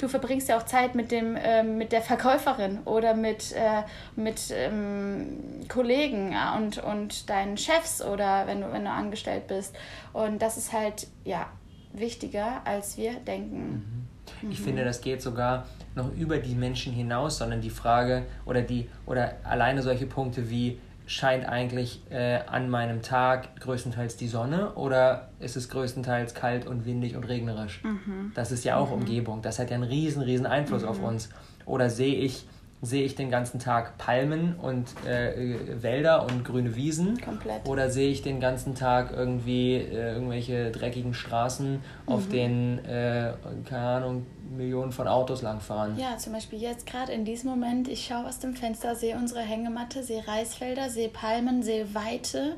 du verbringst ja auch Zeit mit dem, ähm, mit der Verkäuferin oder mit, äh, mit ähm, Kollegen ja, und, und deinen Chefs oder wenn du, wenn du angestellt bist. Und das ist halt, ja, wichtiger, als wir denken. Mhm. Ich mhm. finde, das geht sogar noch über die Menschen hinaus, sondern die Frage oder die oder alleine solche Punkte wie scheint eigentlich äh, an meinem Tag größtenteils die Sonne oder ist es größtenteils kalt und windig und regnerisch? Mhm. Das ist ja auch mhm. Umgebung. Das hat ja einen riesen, riesen Einfluss mhm. auf uns. Oder sehe ich sehe ich den ganzen Tag Palmen und äh, Wälder und grüne Wiesen? Komplett. Oder sehe ich den ganzen Tag irgendwie äh, irgendwelche dreckigen Straßen, mhm. auf denen, äh, keine Ahnung, Millionen von Autos langfahren? Ja, zum Beispiel jetzt gerade in diesem Moment, ich schaue aus dem Fenster, sehe unsere Hängematte, sehe Reisfelder, sehe Palmen, sehe Weite.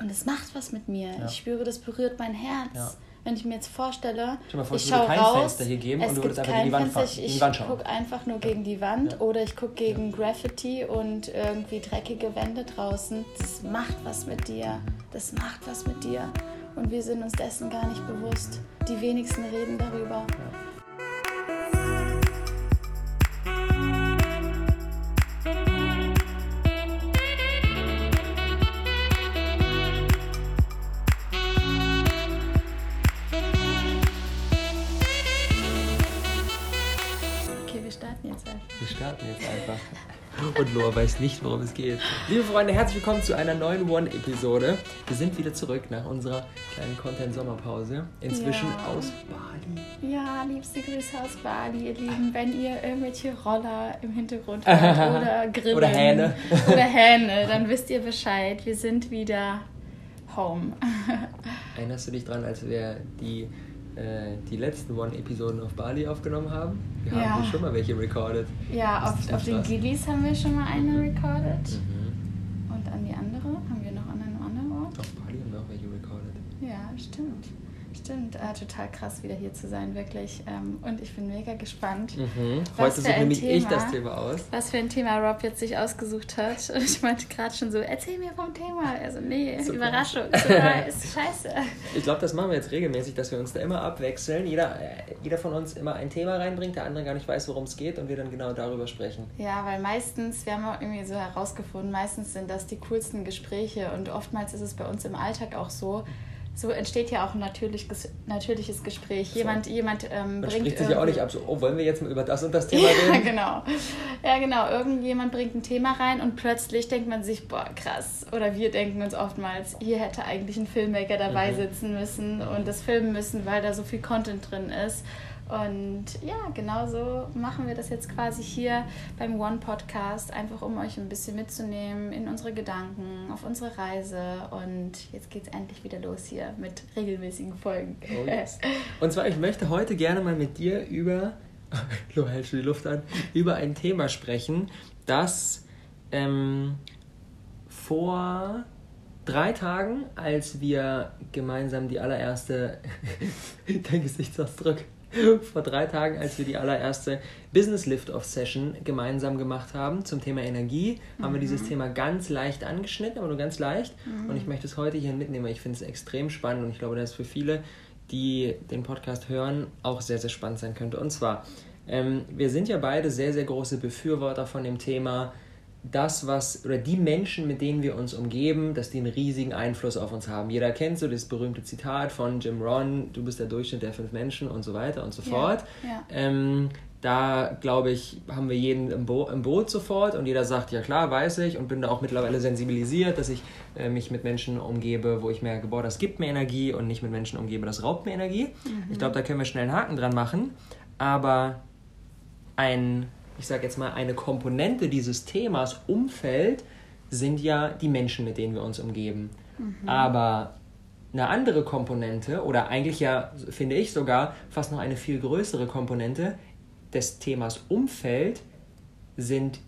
Und es macht was mit mir. Ja. Ich spüre, das berührt mein Herz. Ja wenn ich mir jetzt vorstelle, vor, ich schaue raus, Fenster hier geben es und du würdest einfach gegen die Wand, Fenster, ich, ich gucke einfach nur gegen die Wand oder ich gucke gegen. Graffiti und irgendwie dreckige Wände draußen. Das macht was mit dir. Das macht was mit dir. Und wir sind uns dessen gar nicht bewusst. Die wenigsten reden darüber. Loa weiß nicht, worum es geht. Liebe Freunde, herzlich willkommen zu einer neuen One-Episode. Wir sind wieder zurück nach unserer kleinen Content-Sommerpause. Inzwischen ja. aus Bali. Ja, liebste Grüße aus Bali, ihr Lieben. Wenn ihr irgendwelche Roller im Hintergrund habt oder Grillen oder Hähne. oder Hähne, dann wisst ihr Bescheid. Wir sind wieder home. Erinnerst du dich dran, als wir die äh, die letzten One-Episoden auf Bali aufgenommen haben. Wir ja. haben hier schon mal welche recorded. Ja, auf, auf den Gillies haben wir schon mal eine recorded. Mhm. Und an die andere? Haben wir noch an einem anderen Ort? Auf Bali haben wir auch welche recorded. Ja, stimmt. Stimmt, äh, total krass wieder hier zu sein, wirklich. Ähm, und ich bin mega gespannt. Mhm. Heute suche nämlich Thema, ich das Thema aus. Was für ein Thema Rob jetzt sich ausgesucht hat. Und ich meinte gerade schon so, erzähl mir vom Thema. Also nee, Super. Überraschung, ist scheiße. Ich glaube, das machen wir jetzt regelmäßig, dass wir uns da immer abwechseln. Jeder, äh, jeder von uns immer ein Thema reinbringt, der andere gar nicht weiß, worum es geht und wir dann genau darüber sprechen. Ja, weil meistens, wir haben auch irgendwie so herausgefunden, meistens sind das die coolsten Gespräche und oftmals ist es bei uns im Alltag auch so, so entsteht ja auch ein natürlich, natürliches Gespräch. So. Jemand, jemand ähm, Man bringt. spricht sich ja auch nicht ab, so, oh, wollen wir jetzt mal über das und das Thema reden? ja, genau. Ja, genau. Irgendjemand bringt ein Thema rein und plötzlich denkt man sich, boah, krass. Oder wir denken uns oftmals, hier hätte eigentlich ein Filmmaker dabei mhm. sitzen müssen und das filmen müssen, weil da so viel Content drin ist. Und ja, genauso machen wir das jetzt quasi hier beim One Podcast, einfach um euch ein bisschen mitzunehmen in unsere Gedanken, auf unsere Reise. Und jetzt geht es endlich wieder los hier mit regelmäßigen Folgen. Oh yes. Und zwar, ich möchte heute gerne mal mit dir über, Lo, hältst du die Luft an, über ein Thema sprechen, das ähm, vor drei Tagen, als wir gemeinsam die allererste, dein Gesichtsausdruck, vor drei Tagen, als wir die allererste Business Lift-Off Session gemeinsam gemacht haben zum Thema Energie, mhm. haben wir dieses mhm. Thema ganz leicht angeschnitten, aber nur ganz leicht. Mhm. Und ich möchte es heute hier mitnehmen, weil ich finde es extrem spannend und ich glaube, dass es für viele, die den Podcast hören, auch sehr, sehr spannend sein könnte. Und zwar, ähm, wir sind ja beide sehr, sehr große Befürworter von dem Thema das, was, oder die Menschen, mit denen wir uns umgeben, dass die einen riesigen Einfluss auf uns haben. Jeder kennt so das berühmte Zitat von Jim Ron, du bist der Durchschnitt der fünf Menschen und so weiter und so fort. Ja, ja. Ähm, da, glaube ich, haben wir jeden im, Bo im, Boot sofort und jeder sagt, ja klar, weiß ich und bin da auch mittlerweile sensibilisiert, dass ich äh, mich mit Menschen umgebe, wo ich merke, boah, das gibt mir Energie und nicht mit Menschen umgebe, das raubt mir Energie. Mhm. Ich glaube, da können wir schnell einen Haken dran machen. Aber ein ich sage jetzt mal, eine Komponente dieses Themas Umfeld sind ja die Menschen, mit denen wir uns umgeben. Mhm. Aber eine andere Komponente oder eigentlich ja, finde ich sogar, fast noch eine viel größere Komponente des Themas Umfeld sind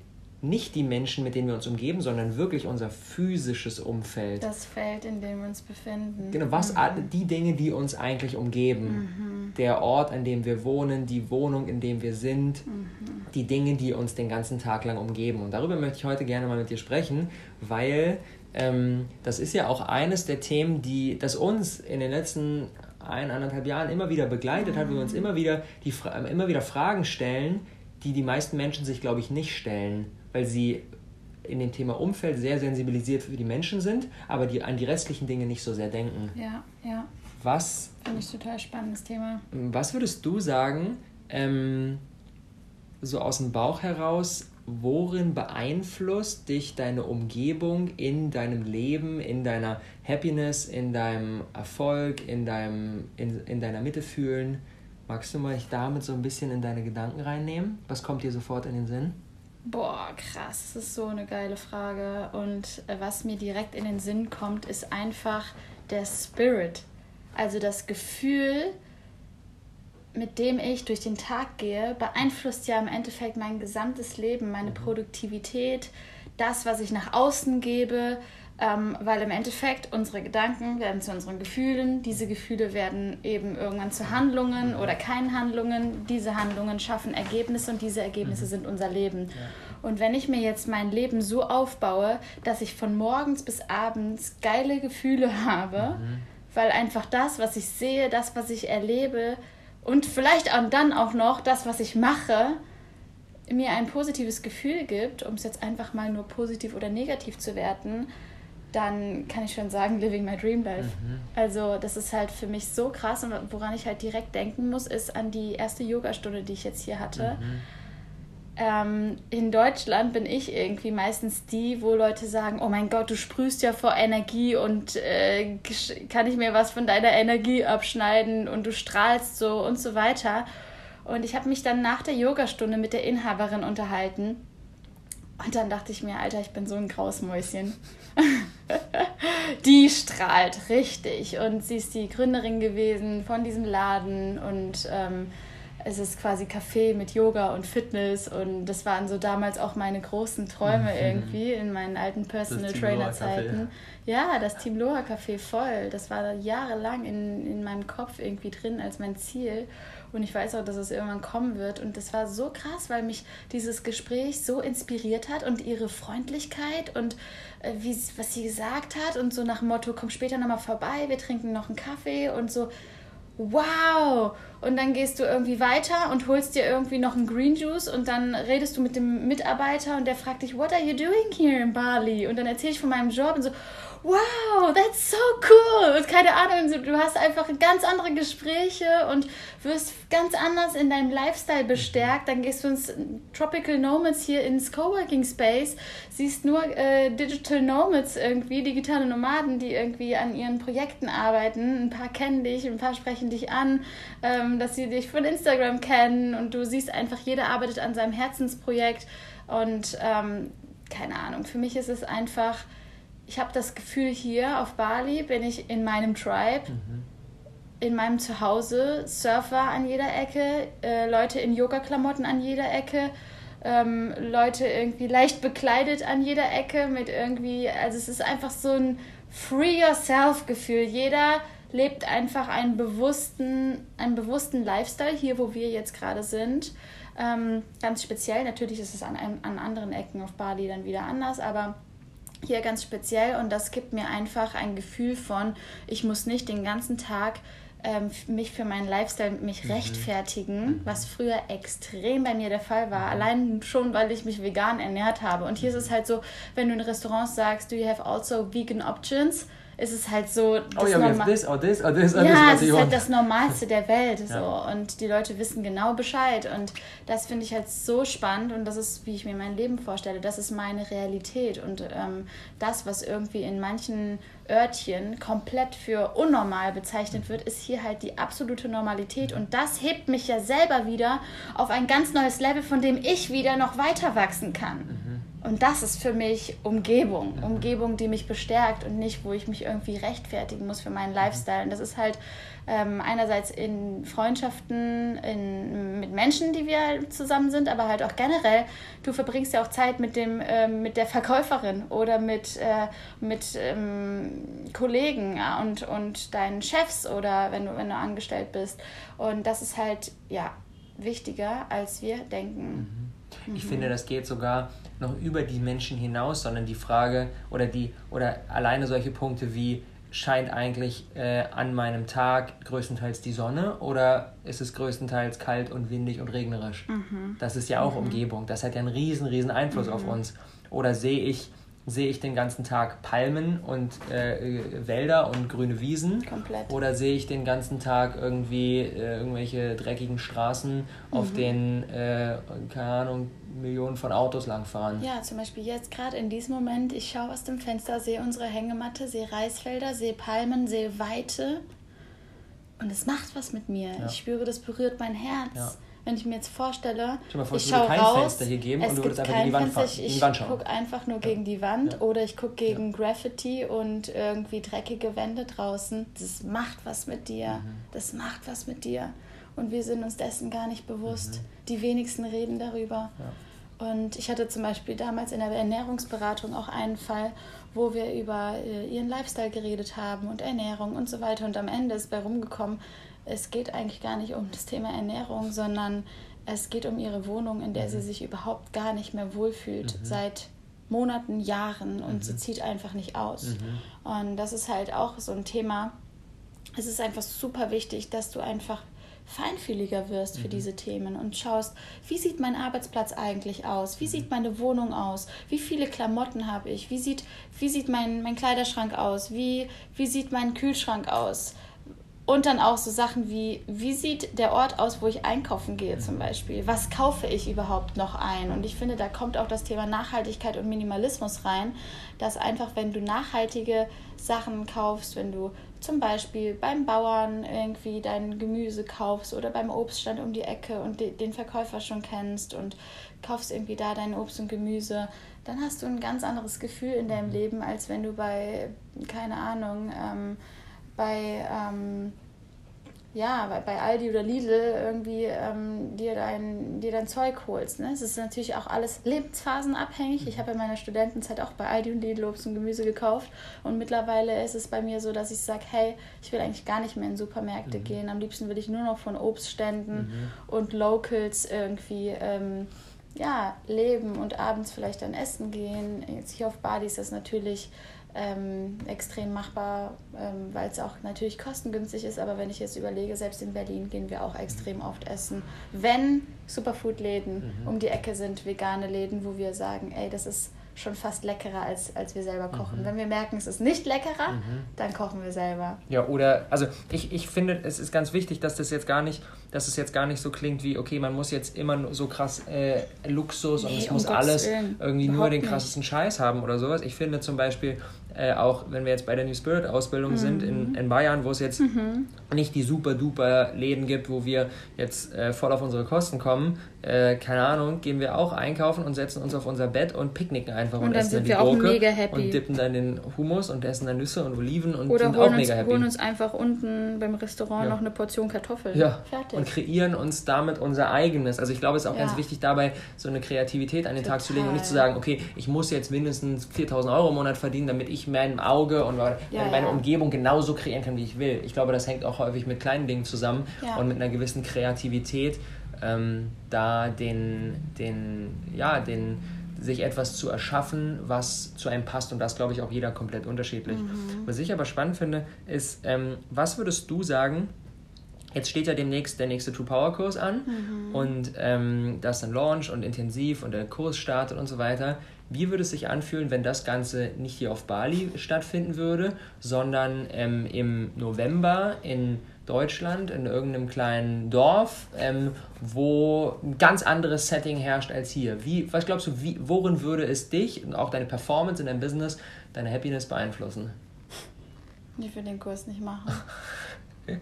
nicht die Menschen, mit denen wir uns umgeben, sondern wirklich unser physisches Umfeld. Das Feld, in dem wir uns befinden. Genau, was mhm. die Dinge, die uns eigentlich umgeben. Mhm. Der Ort, an dem wir wohnen, die Wohnung, in dem wir sind, mhm. die Dinge, die uns den ganzen Tag lang umgeben. Und darüber möchte ich heute gerne mal mit dir sprechen, weil ähm, das ist ja auch eines der Themen, die das uns in den letzten ein, anderthalb Jahren immer wieder begleitet mhm. hat, wo wir uns immer wieder, die, immer wieder Fragen stellen, die die meisten Menschen sich, glaube ich, nicht stellen, weil sie in dem Thema Umfeld sehr sensibilisiert für die Menschen sind, aber die an die restlichen Dinge nicht so sehr denken. Ja, ja. Was. Finde ich total spannendes Thema. Was würdest du sagen, ähm, so aus dem Bauch heraus, worin beeinflusst dich deine Umgebung in deinem Leben, in deiner Happiness, in deinem Erfolg, in, deinem, in, in deiner Mitte fühlen? Magst du mal damit so ein bisschen in deine Gedanken reinnehmen? Was kommt dir sofort in den Sinn? Boah, krass, das ist so eine geile Frage. Und äh, was mir direkt in den Sinn kommt, ist einfach der Spirit. Also das Gefühl, mit dem ich durch den Tag gehe, beeinflusst ja im Endeffekt mein gesamtes Leben, meine mhm. Produktivität, das, was ich nach außen gebe, ähm, weil im Endeffekt unsere Gedanken werden zu unseren Gefühlen, diese Gefühle werden eben irgendwann zu Handlungen oder keinen Handlungen, diese Handlungen schaffen Ergebnisse und diese Ergebnisse mhm. sind unser Leben. Ja. Und wenn ich mir jetzt mein Leben so aufbaue, dass ich von morgens bis abends geile Gefühle habe, mhm. weil einfach das, was ich sehe, das, was ich erlebe und vielleicht auch dann auch noch das, was ich mache, mir ein positives Gefühl gibt, um es jetzt einfach mal nur positiv oder negativ zu werten, dann kann ich schon sagen, living my dream life. Mhm. Also das ist halt für mich so krass und woran ich halt direkt denken muss, ist an die erste Yogastunde, die ich jetzt hier hatte. Mhm. Ähm, in Deutschland bin ich irgendwie meistens die, wo Leute sagen, oh mein Gott, du sprühst ja vor Energie und äh, kann ich mir was von deiner Energie abschneiden und du strahlst so und so weiter. Und ich habe mich dann nach der Yogastunde mit der Inhaberin unterhalten und dann dachte ich mir, Alter, ich bin so ein Grausmäuschen. die strahlt richtig. Und sie ist die Gründerin gewesen von diesem Laden. Und ähm, es ist quasi Café mit Yoga und Fitness. Und das waren so damals auch meine großen Träume mhm. irgendwie in meinen alten Personal Trainer Zeiten. Ja, das Team Loa Café voll. Das war jahrelang in, in meinem Kopf irgendwie drin als mein Ziel. Und ich weiß auch, dass es irgendwann kommen wird. Und das war so krass, weil mich dieses Gespräch so inspiriert hat und ihre Freundlichkeit und äh, wie, was sie gesagt hat und so nach dem Motto, komm später nochmal vorbei, wir trinken noch einen Kaffee und so. Wow! Und dann gehst du irgendwie weiter und holst dir irgendwie noch einen Green Juice und dann redest du mit dem Mitarbeiter und der fragt dich, what are you doing here in Bali? Und dann erzähle ich von meinem Job und so, wow, that's so cool. Und keine Ahnung, du hast einfach ganz andere Gespräche und wirst ganz anders in deinem Lifestyle bestärkt. Dann gehst du ins Tropical Nomads hier ins Coworking Space, siehst nur äh, Digital Nomads irgendwie, digitale Nomaden, die irgendwie an ihren Projekten arbeiten. Ein paar kennen dich, ein paar sprechen dich an, ähm, dass sie dich von Instagram kennen und du siehst einfach, jeder arbeitet an seinem Herzensprojekt und ähm, keine Ahnung, für mich ist es einfach ich habe das Gefühl, hier auf Bali bin ich in meinem Tribe, mhm. in meinem Zuhause, Surfer an jeder Ecke, äh, Leute in Yoga-Klamotten an jeder Ecke, ähm, Leute irgendwie leicht bekleidet an jeder Ecke mit irgendwie, also es ist einfach so ein Free Yourself-Gefühl. Jeder lebt einfach einen bewussten, einen bewussten Lifestyle, hier wo wir jetzt gerade sind. Ähm, ganz speziell, natürlich ist es an, an anderen Ecken auf Bali dann wieder anders, aber hier ganz speziell und das gibt mir einfach ein Gefühl von, ich muss nicht den ganzen Tag ähm, mich für meinen Lifestyle mich mhm. rechtfertigen, mhm. was früher extrem bei mir der Fall war. Mhm. Allein schon, weil ich mich vegan ernährt habe. Und hier ist es halt so, wenn du in Restaurants sagst, do you have also vegan options? Ist es halt so. Oh ja, Norma this or this or this or Ja, es ist halt das Normalste der Welt. So. Ja. Und die Leute wissen genau Bescheid. Und das finde ich halt so spannend. Und das ist, wie ich mir mein Leben vorstelle. Das ist meine Realität. Und ähm, das, was irgendwie in manchen Örtchen komplett für unnormal bezeichnet wird, ist hier halt die absolute Normalität. Und das hebt mich ja selber wieder auf ein ganz neues Level, von dem ich wieder noch weiter wachsen kann. Mhm. Und das ist für mich Umgebung. Umgebung, die mich bestärkt und nicht, wo ich mich irgendwie rechtfertigen muss für meinen. Lifestyle. Und das ist halt ähm, einerseits in Freundschaften in, mit Menschen, die wir zusammen sind, aber halt auch generell. Du verbringst ja auch Zeit mit, dem, äh, mit der Verkäuferin oder mit, äh, mit ähm, Kollegen und, und deinen Chefs oder wenn du, wenn du angestellt bist. Und das ist halt, ja, wichtiger, als wir denken. Mhm. Ich mhm. finde, das geht sogar noch über die Menschen hinaus, sondern die Frage oder die oder alleine solche Punkte wie scheint eigentlich äh, an meinem Tag größtenteils die Sonne oder ist es größtenteils kalt und windig und regnerisch? Mhm. Das ist ja auch mhm. Umgebung. Das hat ja einen riesen, riesen Einfluss mhm. auf uns. Oder sehe ich sehe ich den ganzen Tag Palmen und äh, Wälder und grüne Wiesen? Komplett. Oder sehe ich den ganzen Tag irgendwie äh, irgendwelche dreckigen Straßen, mhm. auf denen, äh, keine Ahnung, Millionen von Autos langfahren? Ja, zum Beispiel jetzt gerade in diesem Moment, ich schaue aus dem Fenster, sehe unsere Hängematte, sehe Reisfelder, sehe Palmen, sehe Weite. Und es macht was mit mir. Ja. Ich spüre, das berührt mein Herz. Ja wenn ich mir jetzt vorstelle, vor, ich schaue raus, Fenster hier geben es und du würdest einfach gegen die Wand, Fenster, ich, ich gucke einfach nur gegen die Wand ja. oder ich gucke gegen ja. Graffiti und irgendwie dreckige Wände draußen. Das macht was mit dir. Mhm. Das macht was mit dir. Und wir sind uns dessen gar nicht bewusst. Mhm. Die wenigsten reden darüber. Und ich hatte zum Beispiel damals in der Ernährungsberatung auch einen Fall, wo wir über äh, ihren Lifestyle geredet haben und Ernährung und so weiter. Und am Ende ist bei rumgekommen, es geht eigentlich gar nicht um das Thema Ernährung, sondern es geht um ihre Wohnung, in der mhm. sie sich überhaupt gar nicht mehr wohlfühlt mhm. seit Monaten, Jahren und mhm. sie zieht einfach nicht aus. Mhm. Und das ist halt auch so ein Thema. Es ist einfach super wichtig, dass du einfach feinfühliger wirst für mhm. diese Themen und schaust, wie sieht mein Arbeitsplatz eigentlich aus? Wie mhm. sieht meine Wohnung aus? Wie viele Klamotten habe ich? Wie sieht, wie sieht mein, mein Kleiderschrank aus? Wie, wie sieht mein Kühlschrank aus? Und dann auch so Sachen wie, wie sieht der Ort aus, wo ich einkaufen gehe zum Beispiel? Was kaufe ich überhaupt noch ein? Und ich finde, da kommt auch das Thema Nachhaltigkeit und Minimalismus rein, dass einfach, wenn du nachhaltige Sachen kaufst, wenn du zum Beispiel beim Bauern irgendwie dein Gemüse kaufst oder beim Obststand um die Ecke und den Verkäufer schon kennst und kaufst irgendwie da dein Obst und Gemüse, dann hast du ein ganz anderes Gefühl in deinem Leben, als wenn du bei, keine Ahnung, ähm, bei, ähm, ja, bei, bei Aldi oder Lidl irgendwie ähm, dir, dein, dir dein Zeug holst. Ne? Es ist natürlich auch alles lebensphasenabhängig. Ich habe in meiner Studentenzeit auch bei Aldi und Lidl Obst und Gemüse gekauft und mittlerweile ist es bei mir so, dass ich sage, hey, ich will eigentlich gar nicht mehr in Supermärkte mhm. gehen. Am liebsten will ich nur noch von Obstständen mhm. und Locals irgendwie ähm, ja, leben und abends vielleicht dann essen gehen. Jetzt hier auf Bali ist das natürlich ähm, extrem machbar, ähm, weil es auch natürlich kostengünstig ist. Aber wenn ich jetzt überlege, selbst in Berlin gehen wir auch extrem oft essen. Wenn Superfood-Läden mhm. um die Ecke sind, vegane Läden, wo wir sagen, ey, das ist schon fast leckerer, als, als wir selber kochen. Mhm. Wenn wir merken, es ist nicht leckerer, mhm. dann kochen wir selber. Ja, oder, also ich, ich finde, es ist ganz wichtig, dass das jetzt gar nicht, dass es jetzt gar nicht so klingt wie, okay, man muss jetzt immer so krass äh, Luxus nee, und es um muss Gottes alles Willen. irgendwie Überhaupt nur den krassesten nicht. Scheiß haben oder sowas. Ich finde zum Beispiel, äh, auch wenn wir jetzt bei der New Spirit Ausbildung mhm. sind in, in Bayern, wo es jetzt mhm. nicht die super duper Läden gibt, wo wir jetzt äh, voll auf unsere Kosten kommen, äh, keine Ahnung, gehen wir auch einkaufen und setzen uns auf unser Bett und picknicken einfach und, und essen dann die Gurke und dippen dann den Hummus und essen dann Nüsse und Oliven und Oder sind auch uns, mega happy. holen uns einfach unten beim Restaurant ja. noch eine Portion Kartoffeln. Ja. Fertig. Und kreieren uns damit unser eigenes. Also ich glaube, es ist auch ja. ganz wichtig dabei, so eine Kreativität an den Total. Tag zu legen und nicht zu sagen, okay, ich muss jetzt mindestens 4000 Euro im Monat verdienen, damit ich meinem Auge und meine ja, Umgebung genauso kreieren kann, wie ich will. Ich glaube, das hängt auch häufig mit kleinen Dingen zusammen und mit einer gewissen Kreativität ähm, da den, den, ja, den, sich etwas zu erschaffen, was zu einem passt und das glaube ich auch jeder komplett unterschiedlich. Mhm. Was ich aber spannend finde, ist, ähm, was würdest du sagen, jetzt steht ja demnächst der nächste True Power Kurs an mhm. und ähm, das ist ein Launch und intensiv und der Kurs startet und so weiter. Wie würde es sich anfühlen, wenn das Ganze nicht hier auf Bali stattfinden würde, sondern ähm, im November in Deutschland, in irgendeinem kleinen Dorf, ähm, wo ein ganz anderes Setting herrscht als hier. Wie, was glaubst du, wie, worin würde es dich und auch deine Performance in deinem Business, deine Happiness beeinflussen? Ich will den Kurs nicht machen.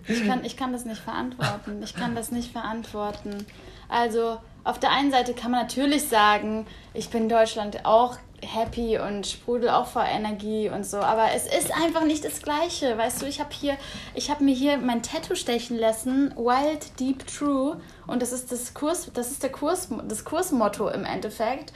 Ich kann, ich kann das nicht verantworten. Ich kann das nicht verantworten. Also auf der einen Seite kann man natürlich sagen, ich bin in Deutschland auch happy und sprudel auch vor Energie und so. Aber es ist einfach nicht das Gleiche. Weißt du, ich habe hier, ich habe mir hier mein Tattoo stechen lassen, Wild Deep True. Und das ist das Kurs, das ist der Kurs, das Kursmotto im Endeffekt.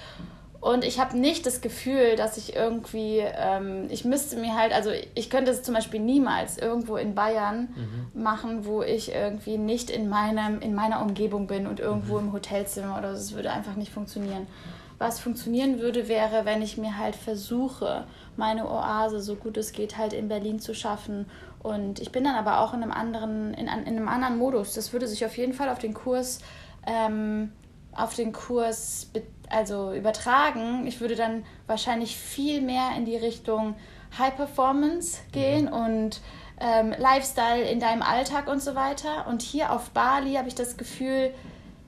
Und ich habe nicht das Gefühl, dass ich irgendwie, ähm, ich müsste mir halt, also ich könnte es zum Beispiel niemals irgendwo in Bayern mhm. machen, wo ich irgendwie nicht in, meinem, in meiner Umgebung bin und irgendwo mhm. im Hotelzimmer oder so. Es würde einfach nicht funktionieren. was funktionieren würde, wäre, wenn ich mir halt versuche, meine Oase so gut es geht halt in Berlin zu schaffen. Und ich bin dann aber auch in einem anderen, in, in einem anderen Modus. Das würde sich auf jeden Fall auf den Kurs, ähm, auf den Kurs also übertragen. Ich würde dann wahrscheinlich viel mehr in die Richtung High Performance gehen mhm. und ähm, Lifestyle in deinem Alltag und so weiter. Und hier auf Bali habe ich das Gefühl,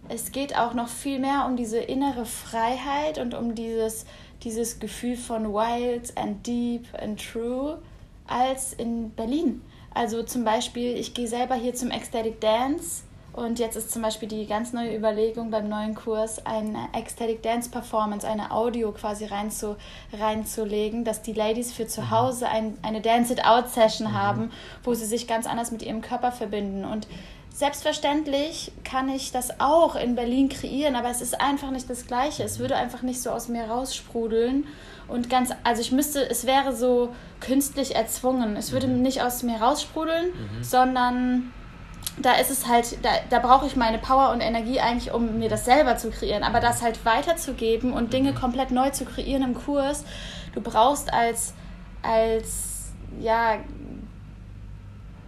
es geht auch noch viel mehr um diese innere Freiheit und um dieses, dieses Gefühl von wild and deep and true als in Berlin. Also zum Beispiel, ich gehe selber hier zum Ecstatic Dance und jetzt ist zum Beispiel die ganz neue Überlegung beim neuen Kurs, eine Ecstatic Dance Performance, eine Audio quasi reinzu, reinzulegen, dass die Ladies für zu mhm. Hause ein, eine Dance It Out Session mhm. haben, wo sie sich ganz anders mit ihrem Körper verbinden. Und Selbstverständlich kann ich das auch in Berlin kreieren, aber es ist einfach nicht das Gleiche. Es würde einfach nicht so aus mir raussprudeln. Und ganz, also ich müsste, es wäre so künstlich erzwungen. Es würde mhm. nicht aus mir raussprudeln, mhm. sondern da ist es halt, da, da brauche ich meine Power und Energie eigentlich, um mir das selber zu kreieren. Aber das halt weiterzugeben und Dinge mhm. komplett neu zu kreieren im Kurs, du brauchst als, als ja,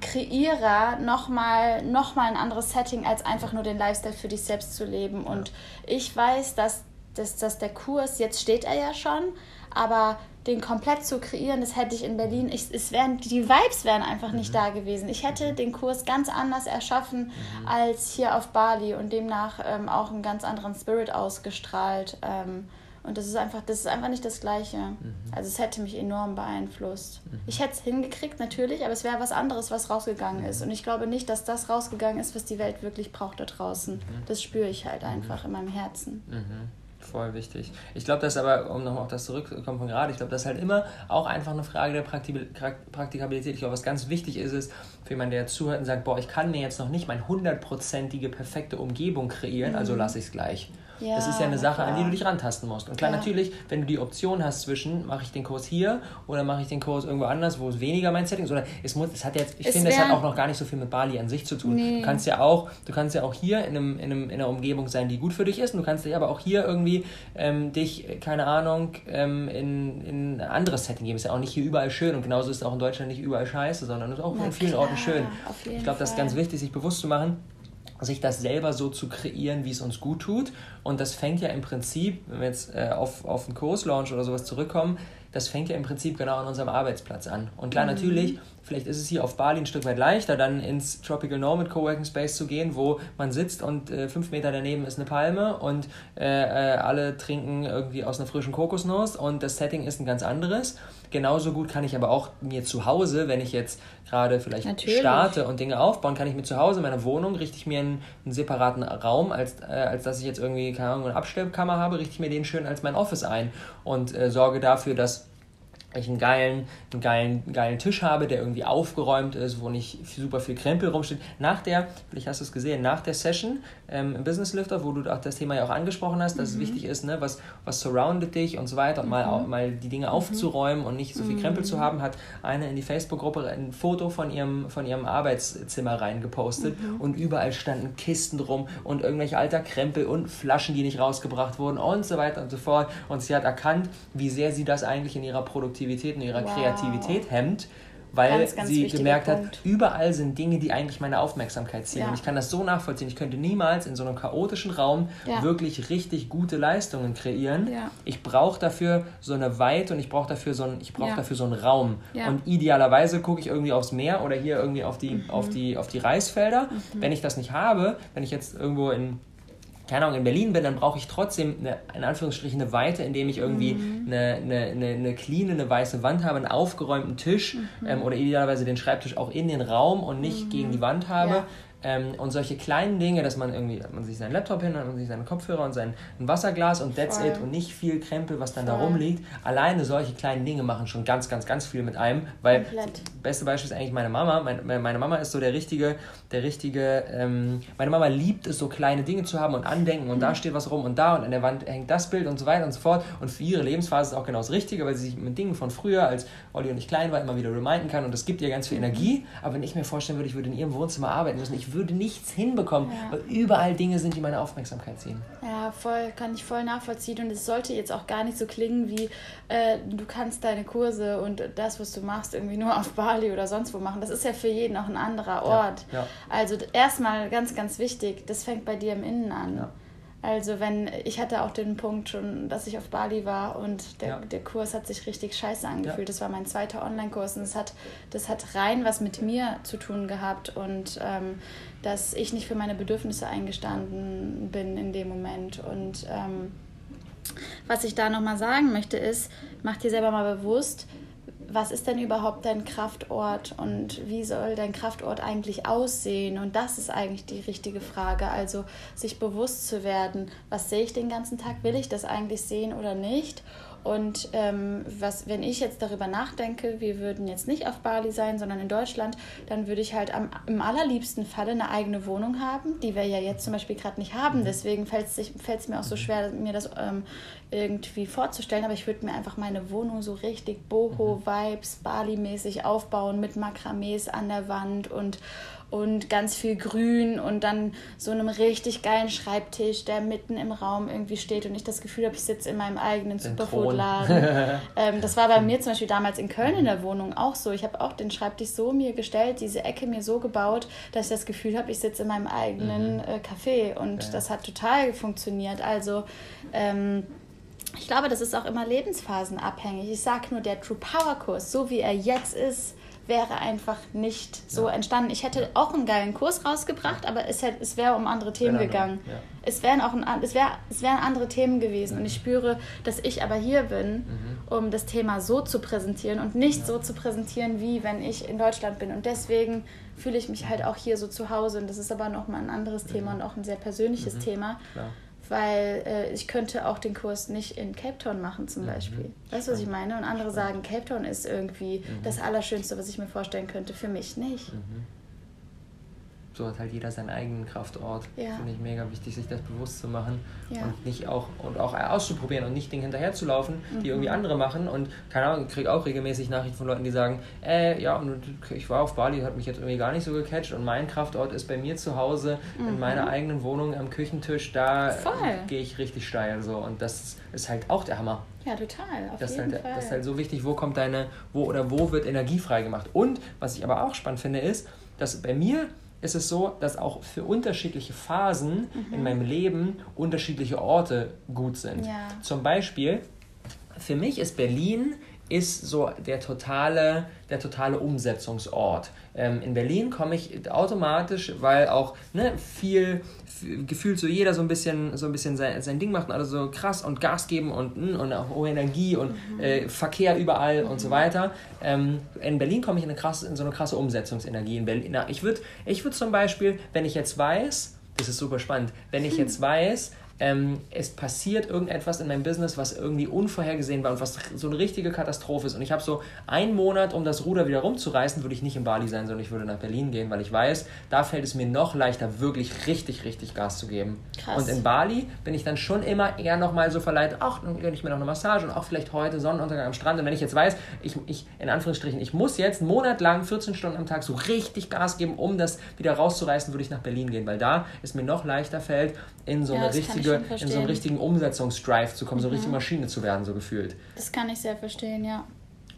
Kreierer nochmal noch mal ein anderes Setting, als einfach nur den Lifestyle für dich selbst zu leben. Und ich weiß, dass, dass, dass der Kurs, jetzt steht er ja schon, aber den komplett zu kreieren, das hätte ich in Berlin, ich, es wären, die Vibes wären einfach nicht mhm. da gewesen. Ich hätte den Kurs ganz anders erschaffen mhm. als hier auf Bali und demnach ähm, auch einen ganz anderen Spirit ausgestrahlt. Ähm, und das ist einfach, das ist einfach nicht das Gleiche. Mhm. Also es hätte mich enorm beeinflusst. Mhm. Ich hätte es hingekriegt, natürlich, aber es wäre was anderes, was rausgegangen mhm. ist. Und ich glaube nicht, dass das rausgegangen ist, was die Welt wirklich braucht da draußen. Mhm. Das spüre ich halt einfach in meinem Herzen. Mhm. Voll wichtig. Ich glaube, das aber, um nochmal auf das zurückzukommen von gerade, ich glaube, das ist halt immer auch einfach eine Frage der Praktikabilität. Ich glaube, was ganz wichtig ist, ist, für jemanden, der zuhört und sagt, boah, ich kann mir jetzt noch nicht meine hundertprozentige perfekte Umgebung kreieren, also lasse ich es gleich. Ja, das ist ja eine Sache, an die du dich rantasten musst. Und klar, ja. natürlich, wenn du die Option hast zwischen, mache ich den Kurs hier oder mache ich den Kurs irgendwo anders, wo es weniger mein Setting ist, oder es muss, es hat jetzt, ich es finde, es hat auch noch gar nicht so viel mit Bali an sich zu tun. Nee. Du kannst ja auch, du kannst ja auch hier in, einem, in, einem, in einer Umgebung sein, die gut für dich ist, und du kannst dich aber auch hier irgendwie ähm, dich, keine Ahnung, ähm, in, in ein anderes Setting geben. Ist ja auch nicht hier überall schön und genauso ist es auch in Deutschland nicht überall scheiße, sondern es ist auch Na in vielen klar, Orten schön. Ich glaube, das ist ganz wichtig, sich bewusst zu machen sich das selber so zu kreieren, wie es uns gut tut. Und das fängt ja im Prinzip, wenn wir jetzt äh, auf, auf einen Kurslaunch oder sowas zurückkommen, das fängt ja im Prinzip genau an unserem Arbeitsplatz an. Und klar, mhm. natürlich, vielleicht ist es hier auf Bali ein Stück weit leichter, dann ins Tropical Nomad Coworking Space zu gehen, wo man sitzt und äh, fünf Meter daneben ist eine Palme und äh, äh, alle trinken irgendwie aus einer frischen Kokosnuss und das Setting ist ein ganz anderes. Genauso gut kann ich aber auch mir zu Hause, wenn ich jetzt gerade vielleicht Natürlich. starte und Dinge aufbauen, kann ich mir zu Hause in meiner Wohnung, richte ich mir einen, einen separaten Raum, als, äh, als dass ich jetzt irgendwie, keine Ahnung, eine Abstellkammer habe, richte ich mir den schön als mein Office ein und äh, sorge dafür, dass ich einen geilen, einen geilen, geilen Tisch habe, der irgendwie aufgeräumt ist, wo nicht super viel Krempel rumsteht. Nach der, vielleicht hast du es gesehen, nach der Session ähm, im Business Lifter, wo du auch das Thema ja auch angesprochen hast, dass mhm. es wichtig ist, ne, was, was surroundet dich und so weiter und mhm. mal, mal die Dinge mhm. aufzuräumen und nicht so viel Krempel zu mhm. haben, hat eine in die Facebook-Gruppe ein Foto von ihrem, von ihrem Arbeitszimmer reingepostet mhm. und überall standen Kisten drum und irgendwelche alter Krempel und Flaschen, die nicht rausgebracht wurden und so weiter und so fort. Und sie hat erkannt, wie sehr sie das eigentlich in ihrer Produktivität Produktivität und ihrer wow. Kreativität hemmt, weil ganz, ganz sie gemerkt Punkt. hat, überall sind Dinge, die eigentlich meine Aufmerksamkeit ziehen. Ja. Und ich kann das so nachvollziehen. Ich könnte niemals in so einem chaotischen Raum ja. wirklich richtig gute Leistungen kreieren. Ja. Ich brauche dafür so eine Weite und ich brauche dafür so ein, ich brauche dafür so einen Raum. Und idealerweise gucke ich irgendwie aufs Meer oder hier irgendwie auf die, mhm. auf die, auf die Reisfelder. Mhm. Wenn ich das nicht habe, wenn ich jetzt irgendwo in keine Ahnung, in Berlin bin, dann brauche ich trotzdem eine, in Anführungsstrichen eine Weite, indem ich irgendwie mhm. eine, eine, eine, eine clean, eine weiße Wand habe, einen aufgeräumten Tisch mhm. ähm, oder idealerweise den Schreibtisch auch in den Raum und nicht mhm. gegen die Wand habe. Ja. Ähm, und solche kleinen Dinge, dass man irgendwie, man sich seinen Laptop hin, hat man sich seine Kopfhörer und sein ein Wasserglas und that's Voll. it und nicht viel Krempel, was dann Voll. da rumliegt. Alleine solche kleinen Dinge machen schon ganz, ganz, ganz viel mit einem, weil Komplett. beste Beispiel ist eigentlich meine Mama. Meine, meine Mama ist so der richtige, der richtige, ähm, meine Mama liebt es, so kleine Dinge zu haben und Andenken und mhm. da steht was rum und da und an der Wand hängt das Bild und so weiter und so fort. Und für ihre Lebensphase ist es auch genau das Richtige, weil sie sich mit Dingen von früher, als Olli und ich klein war, immer wieder reminden kann und das gibt ihr ganz viel mhm. Energie. Aber wenn ich mir vorstellen würde, ich würde in ihrem Wohnzimmer arbeiten müssen, ich ich würde nichts hinbekommen, ja. weil überall Dinge sind, die meine Aufmerksamkeit ziehen. Ja, voll, kann ich voll nachvollziehen. Und es sollte jetzt auch gar nicht so klingen wie, äh, du kannst deine Kurse und das, was du machst, irgendwie nur auf Bali oder sonst wo machen. Das ist ja für jeden auch ein anderer Ort. Ja, ja. Also erstmal ganz, ganz wichtig, das fängt bei dir im Innen an. Also wenn, ich hatte auch den Punkt schon, dass ich auf Bali war und der, ja. der Kurs hat sich richtig scheiße angefühlt. Ja. Das war mein zweiter Online-Kurs und das hat, das hat rein was mit mir zu tun gehabt und ähm, dass ich nicht für meine Bedürfnisse eingestanden bin in dem Moment. Und ähm, was ich da nochmal sagen möchte ist, mach dir selber mal bewusst, was ist denn überhaupt dein Kraftort und wie soll dein Kraftort eigentlich aussehen? Und das ist eigentlich die richtige Frage. Also sich bewusst zu werden, was sehe ich den ganzen Tag? Will ich das eigentlich sehen oder nicht? Und ähm, was, wenn ich jetzt darüber nachdenke, wir würden jetzt nicht auf Bali sein, sondern in Deutschland, dann würde ich halt am, im allerliebsten Falle eine eigene Wohnung haben, die wir ja jetzt zum Beispiel gerade nicht haben. Mhm. Deswegen fällt es mir auch so schwer, mir das ähm, irgendwie vorzustellen. Aber ich würde mir einfach meine Wohnung so richtig Boho-Vibes, Bali-mäßig aufbauen mit Makramees an der Wand und und ganz viel Grün und dann so einem richtig geilen Schreibtisch, der mitten im Raum irgendwie steht und ich das Gefühl habe, ich sitze in meinem eigenen Superfood-Laden. ähm, das war bei mir zum Beispiel damals in Köln in der Wohnung auch so. Ich habe auch den Schreibtisch so mir gestellt, diese Ecke mir so gebaut, dass ich das Gefühl habe, ich sitze in meinem eigenen mhm. äh, Café und ja. das hat total funktioniert. Also ähm, ich glaube, das ist auch immer lebensphasenabhängig. Ich sage nur, der True Power Kurs, so wie er jetzt ist, wäre einfach nicht so ja. entstanden. Ich hätte auch einen geilen Kurs rausgebracht, aber es, hätte, es wäre um andere Themen andere, gegangen. Ja. Es, wären auch ein, es, wär, es wären andere Themen gewesen. Mhm. Und ich spüre, dass ich aber hier bin, mhm. um das Thema so zu präsentieren und nicht ja. so zu präsentieren, wie wenn ich in Deutschland bin. Und deswegen fühle ich mich halt auch hier so zu Hause. Und das ist aber nochmal ein anderes Thema und auch ein sehr persönliches mhm. Thema. Klar weil äh, ich könnte auch den Kurs nicht in Cape Town machen zum mhm. Beispiel. Weißt du, was ich meine? Und andere sagen, Cape Town ist irgendwie mhm. das Allerschönste, was ich mir vorstellen könnte. Für mich nicht. Mhm so hat halt jeder seinen eigenen Kraftort. Ja. Finde ich mega wichtig, sich das bewusst zu machen ja. und nicht auch und auch auszuprobieren und nicht Dinge hinterher zu laufen, mhm. die irgendwie andere machen. Und keine Ahnung, ich kriege auch regelmäßig Nachrichten von Leuten, die sagen, äh, ja, und ich war auf Bali, hat mich jetzt irgendwie gar nicht so gecatcht und mein Kraftort ist bei mir zu Hause, mhm. in meiner eigenen Wohnung am Küchentisch, da gehe ich richtig steil so. Und das ist halt auch der Hammer. Ja, total. Auf das, jeden halt, Fall. das ist halt so wichtig, wo kommt deine, wo oder wo wird Energie freigemacht. Und was ich aber auch spannend finde, ist, dass bei mir ist es so, dass auch für unterschiedliche Phasen mhm. in meinem Leben unterschiedliche Orte gut sind. Ja. Zum Beispiel, für mich ist Berlin ist so der totale, der totale Umsetzungsort. Ähm, in Berlin komme ich automatisch, weil auch ne, viel, viel, gefühlt so jeder so ein bisschen, so ein bisschen sein, sein Ding macht und alle so krass und Gas geben und, hm, und auch hohe Energie und mhm. äh, Verkehr überall mhm. und so mhm. weiter. Ähm, in Berlin komme ich in, eine krasse, in so eine krasse Umsetzungsenergie. In Berlin, na, ich würde ich würd zum Beispiel, wenn ich jetzt weiß, das ist super spannend, wenn ich jetzt weiß, ähm, es passiert irgendetwas in meinem Business, was irgendwie unvorhergesehen war und was so eine richtige Katastrophe ist. Und ich habe so einen Monat, um das Ruder wieder rumzureißen, würde ich nicht in Bali sein, sondern ich würde nach Berlin gehen, weil ich weiß, da fällt es mir noch leichter, wirklich richtig, richtig Gas zu geben. Krass. Und in Bali bin ich dann schon immer eher nochmal so verleitet, ach, dann gönne ich mir noch eine Massage und auch vielleicht heute Sonnenuntergang am Strand. Und wenn ich jetzt weiß, ich, ich in Anführungsstrichen, ich muss jetzt einen Monat lang 14 Stunden am Tag so richtig Gas geben, um das wieder rauszureißen, würde ich nach Berlin gehen, weil da es mir noch leichter fällt, in so ja, eine richtige in so einen richtigen Umsetzungsdrive zu kommen, mhm. so eine richtige Maschine zu werden, so gefühlt. Das kann ich sehr verstehen, ja.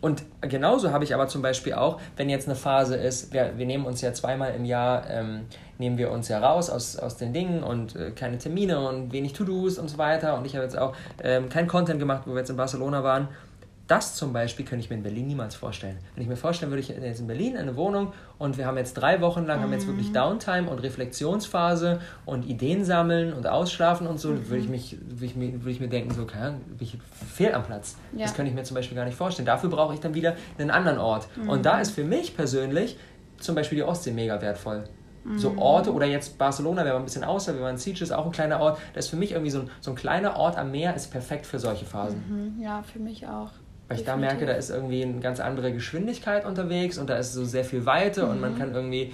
Und genauso habe ich aber zum Beispiel auch, wenn jetzt eine Phase ist, wir, wir nehmen uns ja zweimal im Jahr, ähm, nehmen wir uns ja raus aus, aus den Dingen und äh, keine Termine und wenig To-Dos und so weiter. Und ich habe jetzt auch ähm, keinen Content gemacht, wo wir jetzt in Barcelona waren das zum Beispiel könnte ich mir in Berlin niemals vorstellen. Wenn ich mir vorstellen würde, ich jetzt in Berlin eine Wohnung und wir haben jetzt drei Wochen lang, mhm. haben jetzt wirklich mhm. Downtime und Reflexionsphase und Ideen sammeln und ausschlafen und so, mhm. würde ich mich, würde ich, mir, würde ich mir denken, so, keine Ahnung, ich fehl am Platz. Ja. Das könnte ich mir zum Beispiel gar nicht vorstellen. Dafür brauche ich dann wieder einen anderen Ort. Mhm. Und da ist für mich persönlich zum Beispiel die Ostsee mega wertvoll so mhm. Orte oder jetzt Barcelona, waren ein bisschen außer, wir waren in Sitges, auch ein kleiner Ort. Das ist für mich irgendwie so ein, so ein kleiner Ort am Meer, ist perfekt für solche Phasen. Mhm. Ja, für mich auch. Weil ich da merke, da ist irgendwie eine ganz andere Geschwindigkeit unterwegs und da ist so sehr viel Weite mhm. und man mhm. kann irgendwie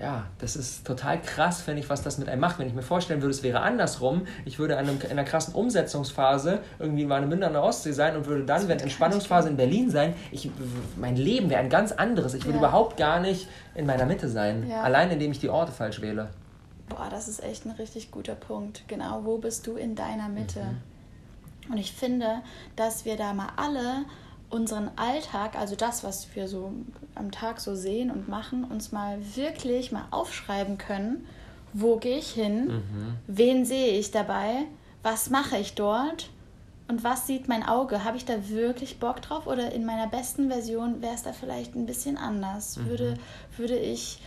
ja, das ist total krass, finde ich, was das mit einem macht. Wenn ich mir vorstellen würde, es wäre andersrum, ich würde in, einem, in einer krassen Umsetzungsphase irgendwie in Warnemünde an der Ostsee sein und würde dann, wenn Entspannungsphase in Berlin sein, ich, mein Leben wäre ein ganz anderes. Ich würde ja. überhaupt gar nicht in meiner Mitte sein, ja. allein indem ich die Orte falsch wähle. Boah, das ist echt ein richtig guter Punkt. Genau, wo bist du in deiner Mitte? Mhm. Und ich finde, dass wir da mal alle unseren Alltag, also das, was wir so am Tag so sehen und machen, uns mal wirklich mal aufschreiben können, wo gehe ich hin, mhm. wen sehe ich dabei, was mache ich dort und was sieht mein Auge? Habe ich da wirklich Bock drauf oder in meiner besten Version wäre es da vielleicht ein bisschen anders? Mhm. Würde, würde ich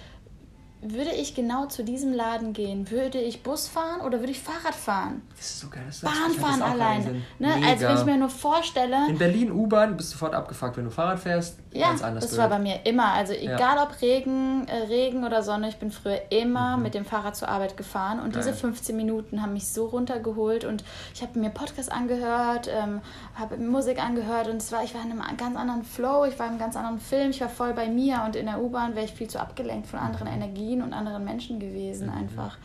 würde ich genau zu diesem Laden gehen, würde ich Bus fahren oder würde ich Fahrrad fahren? Das ist so geil. Das Bahn fahren allein. Ne? Also wenn ich mir nur vorstelle. In Berlin U-Bahn bist du sofort abgefuckt, wenn du Fahrrad fährst. Ja, ganz anders das blöd. war bei mir immer. Also egal ja. ob Regen, äh, Regen oder Sonne, ich bin früher immer mhm. mit dem Fahrrad zur Arbeit gefahren und geil. diese 15 Minuten haben mich so runtergeholt und ich habe mir Podcast angehört, ähm, habe Musik angehört und es war, ich war in einem ganz anderen Flow, ich war in einem ganz anderen Film, ich war voll bei mir und in der U-Bahn wäre ich viel zu abgelenkt von anderen mhm. Energien Energien und anderen Menschen gewesen, mhm. einfach.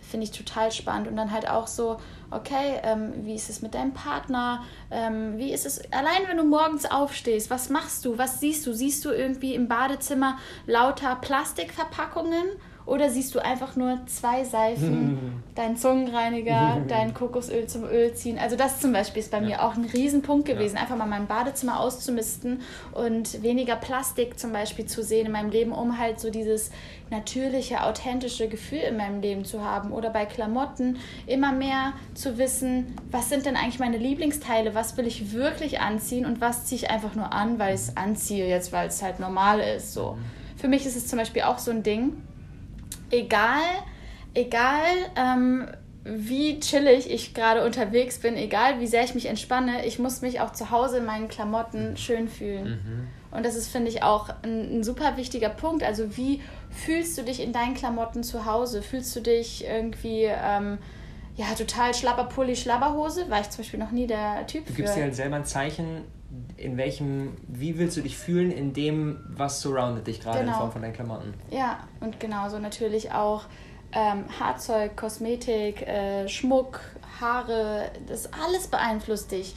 Finde ich total spannend. Und dann halt auch so, okay, ähm, wie ist es mit deinem Partner? Ähm, wie ist es, allein wenn du morgens aufstehst, was machst du? Was siehst du? Siehst du irgendwie im Badezimmer lauter Plastikverpackungen? Oder siehst du einfach nur zwei Seifen, deinen Zungenreiniger, dein Kokosöl zum Öl ziehen? Also das zum Beispiel ist bei ja. mir auch ein Riesenpunkt gewesen, ja. einfach mal mein Badezimmer auszumisten und weniger Plastik zum Beispiel zu sehen in meinem Leben, um halt so dieses natürliche, authentische Gefühl in meinem Leben zu haben. Oder bei Klamotten immer mehr zu wissen, was sind denn eigentlich meine Lieblingsteile, was will ich wirklich anziehen und was ziehe ich einfach nur an, weil ich es anziehe, jetzt weil es halt normal ist. So. Mhm. Für mich ist es zum Beispiel auch so ein Ding egal, egal ähm, wie chillig ich gerade unterwegs bin, egal wie sehr ich mich entspanne, ich muss mich auch zu Hause in meinen Klamotten schön fühlen. Mhm. Und das ist, finde ich, auch ein, ein, super wichtiger Punkt. Also wie fühlst du dich in deinen Klamotten zu Hause? Fühlst du dich irgendwie... Ähm, ja, total schlapper Pulli, Schlabberhose, war ich zum Beispiel noch nie der Typ Du gibst dir halt selber ein Zeichen, in welchem, wie willst du dich fühlen in dem, was surroundet dich gerade genau. in Form von deinen Klamotten. Ja, und genauso natürlich auch ähm, Haarzeug, Kosmetik, äh, Schmuck, Haare, das alles beeinflusst dich.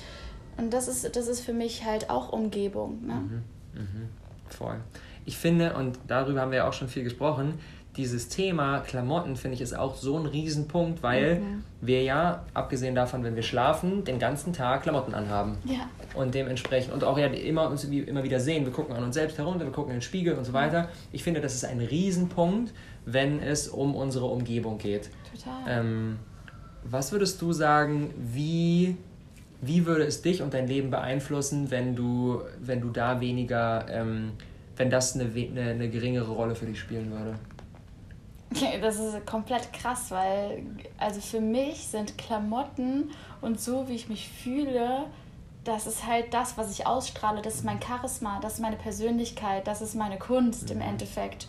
Und das ist, das ist für mich halt auch Umgebung. Ne? Mhm, mhm, voll. Ich finde, und darüber haben wir ja auch schon viel gesprochen, dieses Thema Klamotten, finde ich, ist auch so ein Riesenpunkt, weil mhm. wir ja, abgesehen davon, wenn wir schlafen, den ganzen Tag Klamotten anhaben. Ja. Und dementsprechend, und auch ja immer uns immer wieder sehen, wir gucken an uns selbst herunter, wir gucken in den Spiegel und so weiter. Ich finde, das ist ein Riesenpunkt, wenn es um unsere Umgebung geht. Total. Ähm, was würdest du sagen, wie, wie würde es dich und dein Leben beeinflussen, wenn du, wenn du da weniger, ähm, wenn das eine, eine, eine geringere Rolle für dich spielen würde? Das ist komplett krass, weil also für mich sind Klamotten und so, wie ich mich fühle, das ist halt das, was ich ausstrahle. Das ist mein Charisma, das ist meine Persönlichkeit, das ist meine Kunst im mhm. Endeffekt.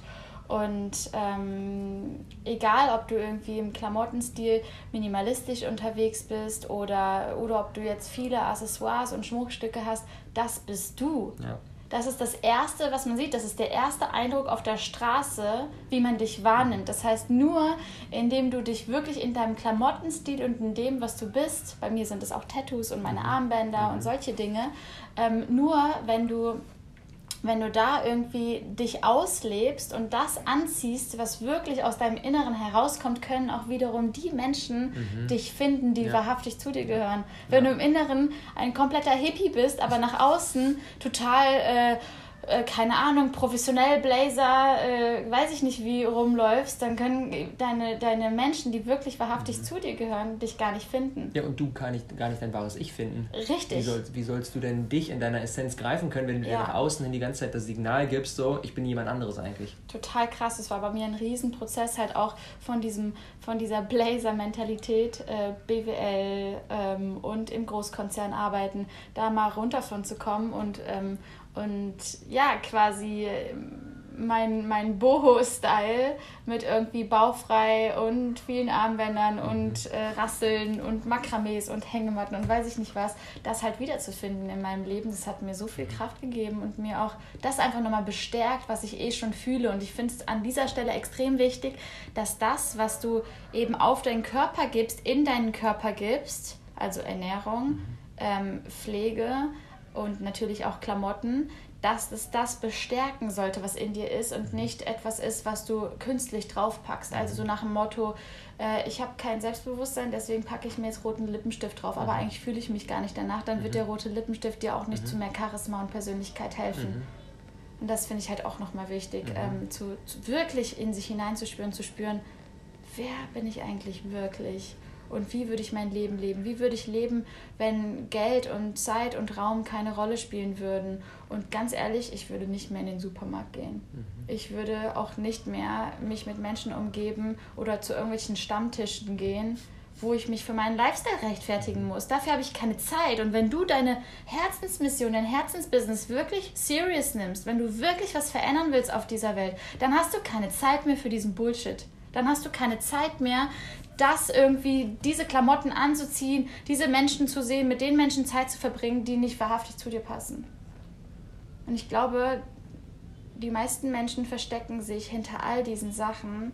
Und ähm, egal, ob du irgendwie im Klamottenstil minimalistisch unterwegs bist oder, oder ob du jetzt viele Accessoires und Schmuckstücke hast, das bist du. Ja. Das ist das Erste, was man sieht. Das ist der erste Eindruck auf der Straße, wie man dich wahrnimmt. Das heißt, nur indem du dich wirklich in deinem Klamottenstil und in dem, was du bist, bei mir sind es auch Tattoos und meine Armbänder und solche Dinge, ähm, nur wenn du wenn du da irgendwie dich auslebst und das anziehst, was wirklich aus deinem Inneren herauskommt, können auch wiederum die Menschen mhm. dich finden, die ja. wahrhaftig zu dir gehören. Wenn ja. du im Inneren ein kompletter Hippie bist, aber nach außen total äh, äh, keine Ahnung, professionell Blazer, äh, weiß ich nicht wie rumläufst, dann können deine, deine Menschen, die wirklich wahrhaftig mhm. zu dir gehören, dich gar nicht finden. Ja, und du kann nicht, gar nicht dein wahres Ich finden. Richtig. Wie, soll, wie sollst du denn dich in deiner Essenz greifen können, wenn du ja. dir nach außen hin die ganze Zeit das Signal gibst, so, ich bin jemand anderes eigentlich? Total krass. Das war bei mir ein Riesenprozess halt auch von, diesem, von dieser Blazer-Mentalität, äh, BWL ähm, und im Großkonzern arbeiten, da mal runter von zu kommen und ähm, und ja, quasi mein, mein Boho-Style mit irgendwie bauchfrei und vielen Armbändern mhm. und äh, Rasseln und Makramees und Hängematten und weiß ich nicht was, das halt wiederzufinden in meinem Leben, das hat mir so viel Kraft gegeben und mir auch das einfach nochmal bestärkt, was ich eh schon fühle. Und ich finde es an dieser Stelle extrem wichtig, dass das, was du eben auf deinen Körper gibst, in deinen Körper gibst, also Ernährung, mhm. ähm, Pflege und natürlich auch Klamotten, dass es das bestärken sollte, was in dir ist und nicht etwas ist, was du künstlich draufpackst. Also so nach dem Motto, äh, ich habe kein Selbstbewusstsein, deswegen packe ich mir jetzt roten Lippenstift drauf, aber mhm. eigentlich fühle ich mich gar nicht danach. Dann mhm. wird der rote Lippenstift dir auch nicht mhm. zu mehr Charisma und Persönlichkeit helfen. Mhm. Und das finde ich halt auch nochmal wichtig, mhm. ähm, zu, zu, wirklich in sich hineinzuspüren, zu spüren, wer bin ich eigentlich wirklich? Und wie würde ich mein Leben leben? Wie würde ich leben, wenn Geld und Zeit und Raum keine Rolle spielen würden? Und ganz ehrlich, ich würde nicht mehr in den Supermarkt gehen. Mhm. Ich würde auch nicht mehr mich mit Menschen umgeben oder zu irgendwelchen Stammtischen gehen, wo ich mich für meinen Lifestyle rechtfertigen mhm. muss. Dafür habe ich keine Zeit. Und wenn du deine Herzensmission, dein Herzensbusiness wirklich serious nimmst, wenn du wirklich was verändern willst auf dieser Welt, dann hast du keine Zeit mehr für diesen Bullshit. Dann hast du keine Zeit mehr, das irgendwie, diese Klamotten anzuziehen, diese Menschen zu sehen, mit den Menschen Zeit zu verbringen, die nicht wahrhaftig zu dir passen. Und ich glaube, die meisten Menschen verstecken sich hinter all diesen Sachen,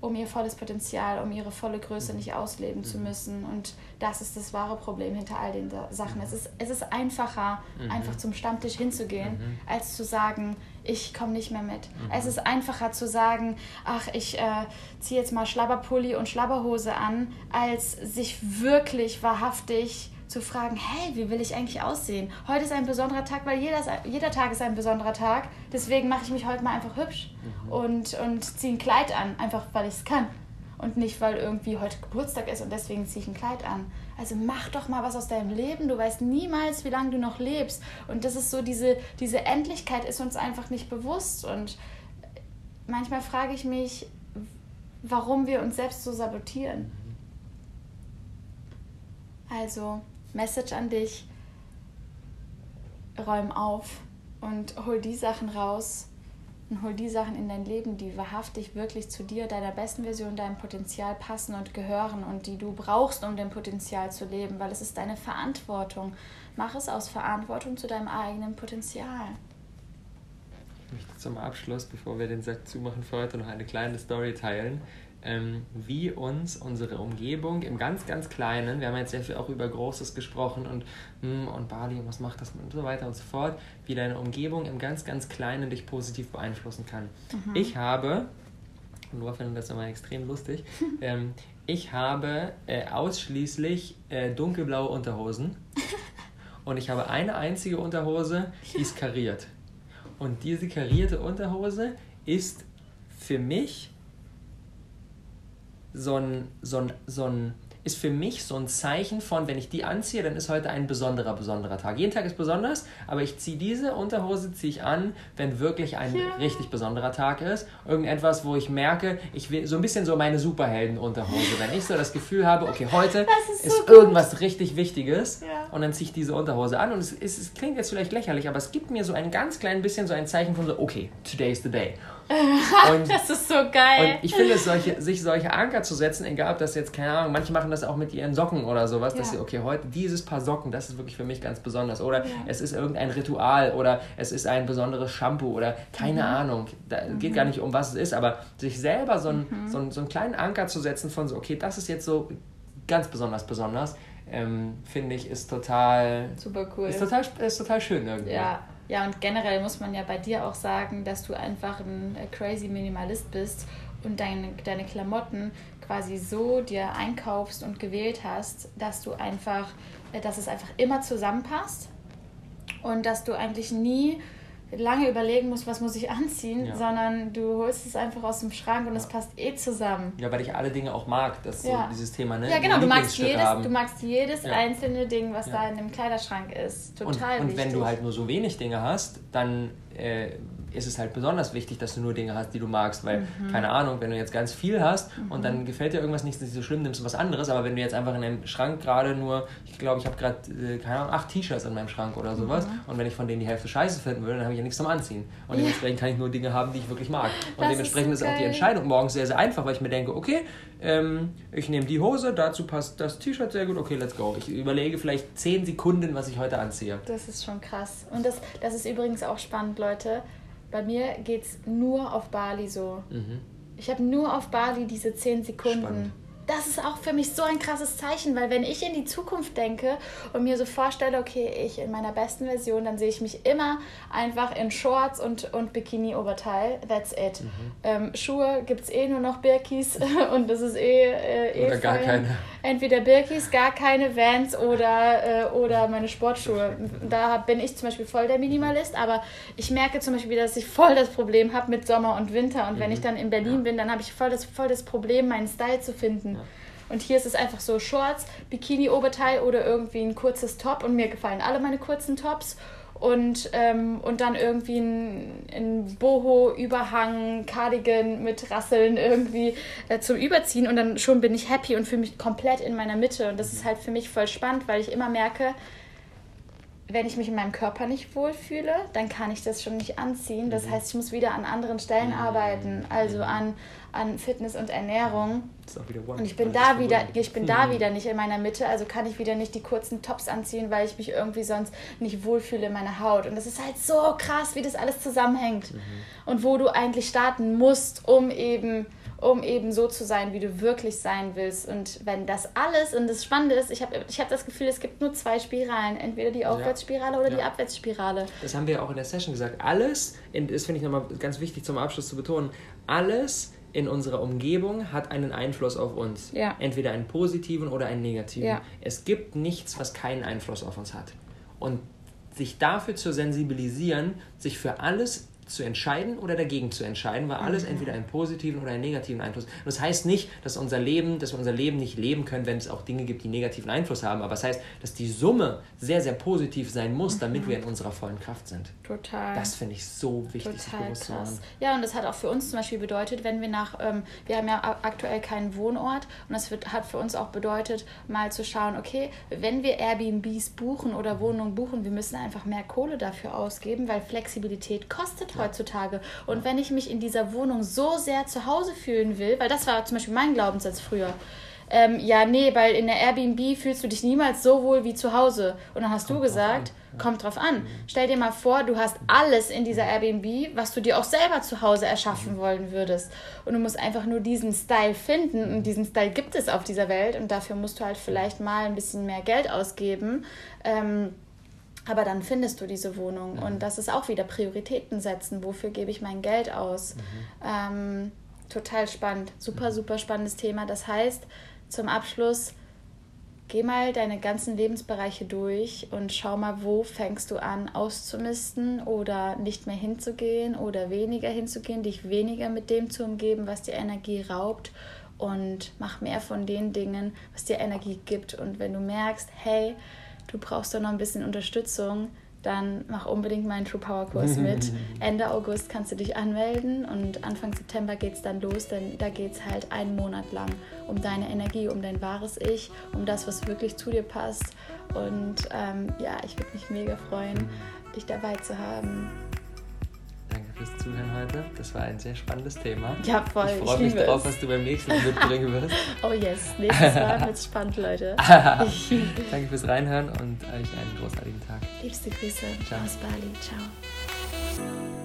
um ihr volles Potenzial, um ihre volle Größe nicht ausleben zu mhm. müssen. Und das ist das wahre Problem hinter all den Sachen. Es ist, es ist einfacher, mhm. einfach zum Stammtisch hinzugehen, mhm. als zu sagen, ich komme nicht mehr mit. Mhm. Es ist einfacher zu sagen, ach, ich äh, ziehe jetzt mal Schlabberpulli und Schlabberhose an, als sich wirklich wahrhaftig zu fragen, hey, wie will ich eigentlich aussehen? Heute ist ein besonderer Tag, weil jeder, jeder Tag ist ein besonderer Tag. Deswegen mache ich mich heute mal einfach hübsch mhm. und, und ziehe ein Kleid an, einfach weil ich es kann. Und nicht, weil irgendwie heute Geburtstag ist und deswegen ziehe ich ein Kleid an. Also mach doch mal was aus deinem Leben. Du weißt niemals, wie lange du noch lebst. Und das ist so, diese, diese Endlichkeit ist uns einfach nicht bewusst. Und manchmal frage ich mich, warum wir uns selbst so sabotieren. Also, Message an dich, räum auf und hol die Sachen raus und hol die Sachen in dein Leben, die wahrhaftig wirklich zu dir, deiner besten Version, deinem Potenzial passen und gehören und die du brauchst, um dein Potenzial zu leben, weil es ist deine Verantwortung. Mach es aus Verantwortung zu deinem eigenen Potenzial. Ich möchte zum Abschluss, bevor wir den Sack zumachen für heute, noch eine kleine Story teilen ähm, wie uns unsere Umgebung im ganz, ganz Kleinen, wir haben jetzt sehr viel auch über Großes gesprochen und, hm, und Bali und was macht das und so weiter und so fort, wie deine Umgebung im ganz, ganz Kleinen dich positiv beeinflussen kann. Mhm. Ich habe, und Noah findet das immer extrem lustig, ähm, ich habe äh, ausschließlich äh, dunkelblaue Unterhosen und ich habe eine einzige Unterhose, die ist kariert. Und diese karierte Unterhose ist für mich so ein, so ein, so ein, ist für mich so ein Zeichen von, wenn ich die anziehe, dann ist heute ein besonderer, besonderer Tag. Jeden Tag ist besonders, aber ich ziehe diese Unterhose ziehe ich an, wenn wirklich ein ja. richtig besonderer Tag ist. Irgendetwas, wo ich merke, ich will so ein bisschen so meine Superhelden-Unterhose. Wenn ich so das Gefühl habe, okay, heute ist, ist so irgendwas richtig Wichtiges ja. und dann ziehe ich diese Unterhose an und es, es, es klingt jetzt vielleicht lächerlich, aber es gibt mir so ein ganz klein bisschen so ein Zeichen von so, okay, today is the day. Und, das ist so geil. Und ich finde es, solche, sich solche Anker zu setzen, egal ob das jetzt, keine Ahnung, manche machen das auch mit ihren Socken oder sowas, ja. dass sie, okay, heute dieses Paar Socken, das ist wirklich für mich ganz besonders. Oder ja. es ist irgendein Ritual oder es ist ein besonderes Shampoo oder keine mhm. Ahnung. Da mhm. geht gar nicht um, was es ist, aber sich selber so, ein, mhm. so, ein, so einen kleinen Anker zu setzen von so, okay, das ist jetzt so ganz besonders besonders, ähm, finde ich, ist total. Super cool. Ist total, ist total schön irgendwie. Ja. Ja, und generell muss man ja bei dir auch sagen, dass du einfach ein äh, crazy Minimalist bist und deine, deine Klamotten quasi so dir einkaufst und gewählt hast, dass du einfach, äh, dass es einfach immer zusammenpasst und dass du eigentlich nie lange überlegen musst, was muss ich anziehen, ja. sondern du holst es einfach aus dem Schrank und ja. es passt eh zusammen. Ja, weil ich alle Dinge auch mag, das ja. so dieses Thema, ne? Ja, genau, du magst, jedes, du magst jedes einzelne Ding, was da in dem Kleiderschrank ist. Total und, und wenn du halt nur so wenig Dinge hast, dann äh, ist es halt besonders wichtig, dass du nur Dinge hast, die du magst, weil, mhm. keine Ahnung, wenn du jetzt ganz viel hast mhm. und dann gefällt dir irgendwas nicht, nicht so schlimm, nimmst du was anderes, aber wenn du jetzt einfach in deinem Schrank gerade nur, ich glaube, ich habe gerade, äh, keine Ahnung, acht T-Shirts in meinem Schrank oder sowas mhm. und wenn ich von denen die Hälfte scheiße finden würde, dann habe ich ja nichts zum Anziehen. Und ja. dementsprechend kann ich nur Dinge haben, die ich wirklich mag. Und das dementsprechend ist, ist auch die Entscheidung morgens sehr, sehr einfach, weil ich mir denke, okay, ähm, ich nehme die Hose, dazu passt das T-Shirt sehr gut, okay, let's go. Ich überlege vielleicht zehn Sekunden, was ich heute anziehe. Das ist schon krass. Und das, das ist übrigens auch spannend, Leute. Bei mir geht es nur auf Bali so. Mhm. Ich habe nur auf Bali diese zehn Sekunden. Spannend das ist auch für mich so ein krasses Zeichen, weil wenn ich in die Zukunft denke und mir so vorstelle, okay, ich in meiner besten Version, dann sehe ich mich immer einfach in Shorts und, und Bikini-Oberteil. That's it. Mhm. Ähm, Schuhe gibt es eh nur noch Birkis und das ist eh, äh, eh Oder gar keine. Entweder Birkis, gar keine Vans oder, äh, oder meine Sportschuhe. Da bin ich zum Beispiel voll der Minimalist, aber ich merke zum Beispiel, dass ich voll das Problem habe mit Sommer und Winter und mhm. wenn ich dann in Berlin bin, dann habe ich voll das, voll das Problem, meinen Style zu finden. Und hier ist es einfach so Shorts, Bikini-Oberteil oder irgendwie ein kurzes Top. Und mir gefallen alle meine kurzen Tops. Und, ähm, und dann irgendwie ein, ein Boho-Überhang, Cardigan mit Rasseln irgendwie äh, zum Überziehen. Und dann schon bin ich happy und fühle mich komplett in meiner Mitte. Und das ist halt für mich voll spannend, weil ich immer merke, wenn ich mich in meinem Körper nicht wohlfühle, dann kann ich das schon nicht anziehen. Das mhm. heißt, ich muss wieder an anderen Stellen mhm. arbeiten, also an, an Fitness und Ernährung. Und ich bin da wieder, ich bin da wieder nicht in meiner Mitte, also kann ich wieder nicht die kurzen Tops anziehen, weil ich mich irgendwie sonst nicht wohlfühle in meiner Haut. Und das ist halt so krass, wie das alles zusammenhängt. Und wo du eigentlich starten musst, um eben um eben so zu sein, wie du wirklich sein willst. Und wenn das alles, und das Spannende ist, ich habe ich hab das Gefühl, es gibt nur zwei Spiralen, entweder die Aufwärtsspirale oder ja. die Abwärtsspirale. Das haben wir ja auch in der Session gesagt. Alles, das finde ich nochmal ganz wichtig zum Abschluss zu betonen, alles in unserer Umgebung hat einen Einfluss auf uns. Ja. Entweder einen positiven oder einen negativen. Ja. Es gibt nichts, was keinen Einfluss auf uns hat. Und sich dafür zu sensibilisieren, sich für alles zu entscheiden oder dagegen zu entscheiden, weil alles mhm. entweder einen positiven oder einen negativen Einfluss. Und das heißt nicht, dass unser Leben, dass wir unser Leben nicht leben können, wenn es auch Dinge gibt, die negativen Einfluss haben. Aber es das heißt, dass die Summe sehr, sehr positiv sein muss, damit mhm. wir in unserer vollen Kraft sind. Total. Das finde ich so wichtig, Total bewusst krass. Ja, und das hat auch für uns zum Beispiel bedeutet, wenn wir nach, ähm, wir haben ja aktuell keinen Wohnort und das wird, hat für uns auch bedeutet, mal zu schauen, okay, wenn wir Airbnbs buchen oder Wohnungen buchen, wir müssen einfach mehr Kohle dafür ausgeben, weil Flexibilität kostet heutzutage. Und wenn ich mich in dieser Wohnung so sehr zu Hause fühlen will, weil das war zum Beispiel mein Glaubenssatz früher, ähm, ja, nee, weil in der Airbnb fühlst du dich niemals so wohl wie zu Hause. Und dann hast kommt du gesagt, drauf kommt drauf an. Mhm. Stell dir mal vor, du hast alles in dieser Airbnb, was du dir auch selber zu Hause erschaffen mhm. wollen würdest. Und du musst einfach nur diesen Style finden. Und diesen Style gibt es auf dieser Welt. Und dafür musst du halt vielleicht mal ein bisschen mehr Geld ausgeben. Ähm, aber dann findest du diese Wohnung. Mhm. Und das ist auch wieder Prioritäten setzen. Wofür gebe ich mein Geld aus? Mhm. Ähm, total spannend. Super, mhm. super spannendes Thema. Das heißt, zum Abschluss, geh mal deine ganzen Lebensbereiche durch und schau mal, wo fängst du an auszumisten oder nicht mehr hinzugehen oder weniger hinzugehen, dich weniger mit dem zu umgeben, was dir Energie raubt und mach mehr von den Dingen, was dir Energie gibt. Und wenn du merkst, hey, du brauchst da noch ein bisschen Unterstützung, dann mach unbedingt meinen True Power Kurs mit. Ende August kannst du dich anmelden und Anfang September geht es dann los, denn da geht es halt einen Monat lang um deine Energie, um dein wahres Ich, um das, was wirklich zu dir passt. Und ähm, ja, ich würde mich mega freuen, dich dabei zu haben fürs Zuhören heute. Das war ein sehr spannendes Thema. Ja, voll. Ich freue mich drauf, was du beim nächsten Mal mitbringen wirst. oh yes, nächstes Mal wird es spannend, Leute. Danke fürs Reinhören und euch einen großartigen Tag. Liebste Grüße Ciao. aus Bali. Ciao.